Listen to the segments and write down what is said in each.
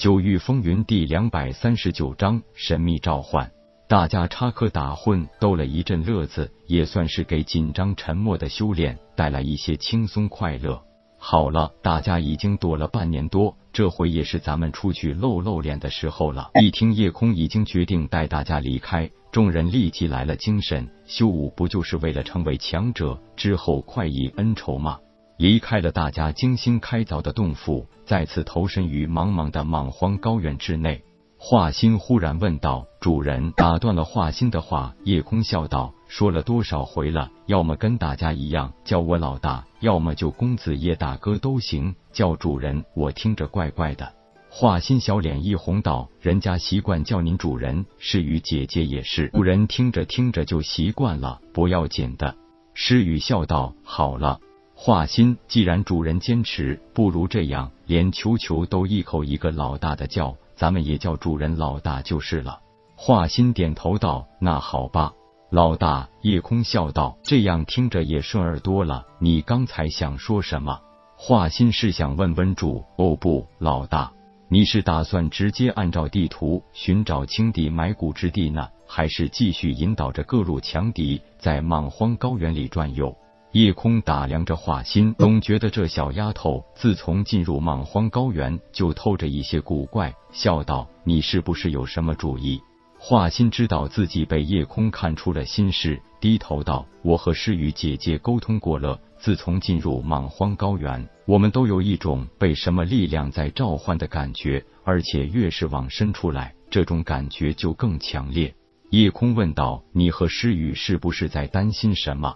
九域风云第两百三十九章神秘召唤。大家插科打诨，逗了一阵乐子，也算是给紧张沉默的修炼带来一些轻松快乐。好了，大家已经躲了半年多，这回也是咱们出去露露脸的时候了。一听夜空已经决定带大家离开，众人立即来了精神。修武不就是为了成为强者，之后快意恩仇吗？离开了大家精心开凿的洞府，再次投身于茫茫的莽荒高原之内。华心忽然问道：“主人。”打断了华心的话，夜空笑道：“说了多少回了，要么跟大家一样叫我老大，要么就公子叶大哥都行。叫主人，我听着怪怪的。”华心小脸一红道：“人家习惯叫您主人，诗雨姐姐也是。主人听着听着就习惯了，不要紧的。”诗雨笑道：“好了。”华心，既然主人坚持，不如这样，连球球都一口一个老大的叫，咱们也叫主人老大就是了。华心点头道：“那好吧，老大。”夜空笑道：“这样听着也顺耳多了。你刚才想说什么？”华心是想问温主。哦不，老大，你是打算直接按照地图寻找青敌埋骨之地呢，还是继续引导着各路强敌在莽荒高原里转悠？夜空打量着华心，总觉得这小丫头自从进入莽荒高原就透着一些古怪，笑道：“你是不是有什么主意？”华心知道自己被夜空看出了心事，低头道：“我和诗雨姐姐沟通过了，自从进入莽荒高原，我们都有一种被什么力量在召唤的感觉，而且越是往深处来，这种感觉就更强烈。”夜空问道：“你和诗雨是不是在担心什么？”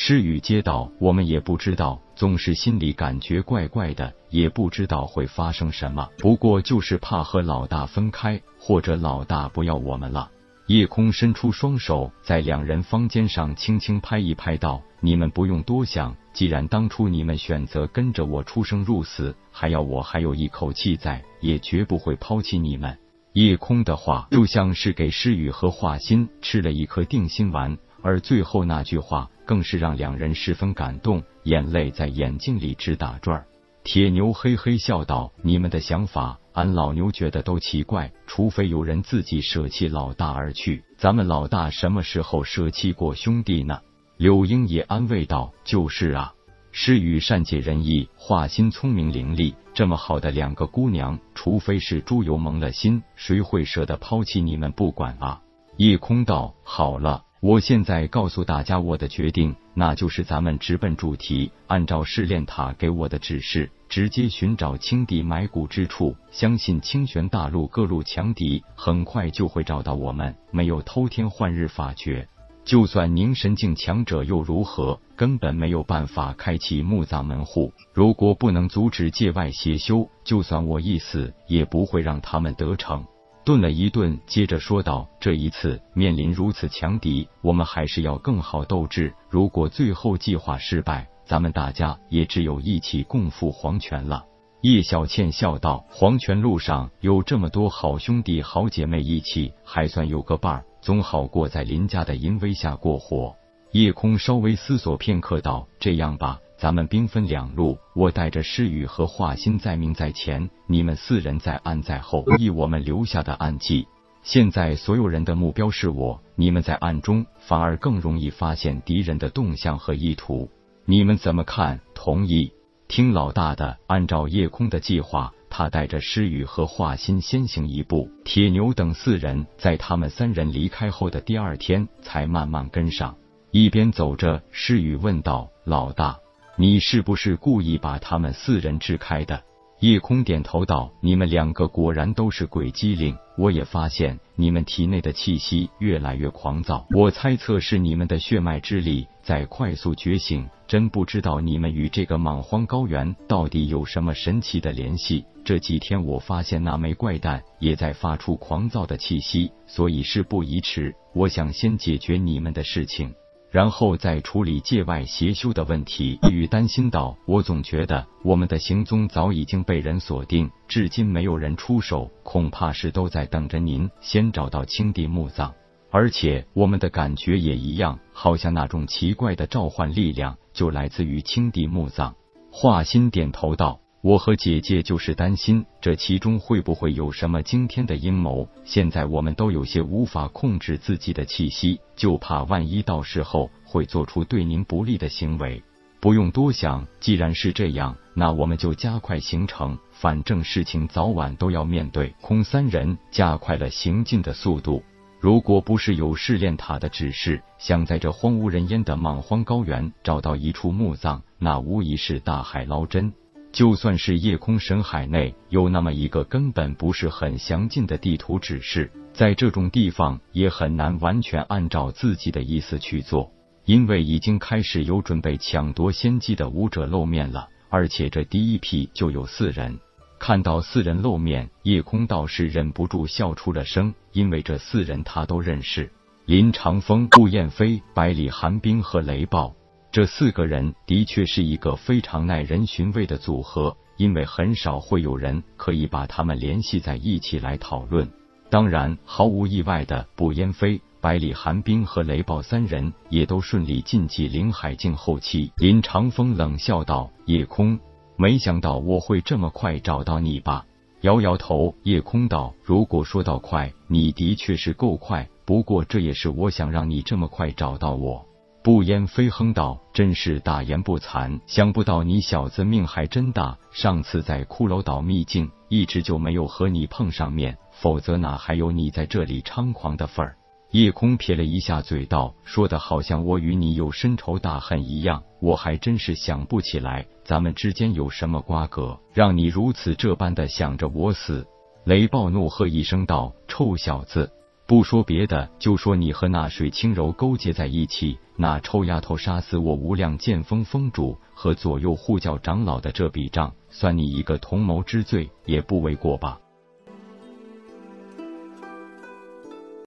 诗雨接道：“我们也不知道，总是心里感觉怪怪的，也不知道会发生什么。不过就是怕和老大分开，或者老大不要我们了。”夜空伸出双手，在两人方肩上轻轻拍一拍，道：“你们不用多想，既然当初你们选择跟着我出生入死，还要我还有一口气在，也绝不会抛弃你们。”夜空的话就像是给诗雨和华心吃了一颗定心丸，而最后那句话。更是让两人十分感动，眼泪在眼睛里直打转。铁牛嘿嘿笑道：“你们的想法，俺老牛觉得都奇怪。除非有人自己舍弃老大而去，咱们老大什么时候舍弃过兄弟呢？”柳英也安慰道：“就是啊。”诗雨善解人意，画心聪明伶俐，这么好的两个姑娘，除非是猪油蒙了心，谁会舍得抛弃你们不管啊？夜空道：“好了。”我现在告诉大家我的决定，那就是咱们直奔主题，按照试炼塔给我的指示，直接寻找青帝埋骨之处。相信清玄大陆各路强敌很快就会找到我们。没有偷天换日法诀，就算凝神境强者又如何？根本没有办法开启墓葬门户。如果不能阻止界外邪修，就算我一死，也不会让他们得逞。顿了一顿，接着说道：“这一次面临如此强敌，我们还是要更好斗志。如果最后计划失败，咱们大家也只有一起共赴黄泉了。”叶小倩笑道：“黄泉路上有这么多好兄弟好姐妹一起，还算有个伴儿，总好过在林家的淫威下过活。”夜空稍微思索片刻，道：“这样吧。”咱们兵分两路，我带着诗雨和华心在明在前，你们四人在暗在后，以我们留下的暗记。现在所有人的目标是我，你们在暗中反而更容易发现敌人的动向和意图。你们怎么看？同意？听老大的。按照夜空的计划，他带着诗雨和华心先行一步，铁牛等四人在他们三人离开后的第二天才慢慢跟上。一边走着，诗雨问道：“老大。”你是不是故意把他们四人支开的？夜空点头道：“你们两个果然都是鬼机灵。我也发现你们体内的气息越来越狂躁，我猜测是你们的血脉之力在快速觉醒。真不知道你们与这个莽荒高原到底有什么神奇的联系。这几天我发现那枚怪蛋也在发出狂躁的气息，所以事不宜迟，我想先解决你们的事情。”然后再处理界外邪修的问题。雨担心道：“我总觉得我们的行踪早已经被人锁定，至今没有人出手，恐怕是都在等着您先找到青帝墓葬。而且我们的感觉也一样，好像那种奇怪的召唤力量就来自于青帝墓葬。”华心点头道：“我和姐姐就是担心这其中会不会有什么惊天的阴谋。现在我们都有些无法控制自己的气息，就怕万一到时候会做出对您不利的行为。不用多想，既然是这样，那我们就加快行程。反正事情早晚都要面对。空三人加快了行进的速度。如果不是有试炼塔的指示，想在这荒无人烟的莽荒高原找到一处墓葬，那无疑是大海捞针。就算是夜空神海内有那么一个根本不是很详尽的地图指示，在这种地方也很难完全按照自己的意思去做。因为已经开始有准备抢夺先机的武者露面了，而且这第一批就有四人。看到四人露面，夜空道士忍不住笑出了声，因为这四人他都认识：林长风、顾燕飞、百里寒冰和雷暴。这四个人的确是一个非常耐人寻味的组合，因为很少会有人可以把他们联系在一起来讨论。当然，毫无意外的，顾燕飞。百里寒冰和雷暴三人也都顺利晋级灵海境后期。林长风冷笑道：“夜空，没想到我会这么快找到你吧？”摇摇头，夜空道：“如果说到快，你的确是够快，不过这也是我想让你这么快找到我。”不烟飞哼道：“真是大言不惭，想不到你小子命还真大。上次在骷髅岛秘境，一直就没有和你碰上面，否则哪还有你在这里猖狂的份儿？”夜空撇了一下嘴，道：“说的好像我与你有深仇大恨一样，我还真是想不起来咱们之间有什么瓜葛，让你如此这般的想着我死。”雷暴怒喝一声道：“臭小子，不说别的，就说你和那水清柔勾结在一起，那臭丫头杀死我无量剑峰峰主和左右护教长老的这笔账，算你一个同谋之罪，也不为过吧？”